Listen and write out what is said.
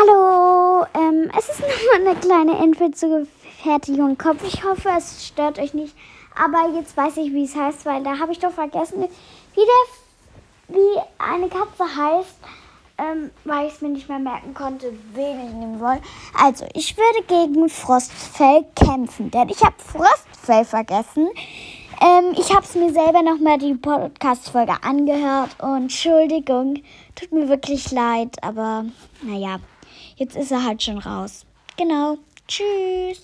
Hallo, ähm, es ist nochmal eine kleine Info zur Fertigung Kopf. Ich hoffe, es stört euch nicht. Aber jetzt weiß ich, wie es heißt, weil da habe ich doch vergessen, wie, der, wie eine Katze heißt, ähm, weil ich es mir nicht mehr merken konnte, wen ich nehmen soll. Also, ich würde gegen Frostfell kämpfen, denn ich habe Frostfell vergessen. Ähm, ich habe es mir selber nochmal die Podcast-Folge angehört und Entschuldigung, tut mir wirklich leid, aber naja, jetzt ist er halt schon raus. Genau. Tschüss.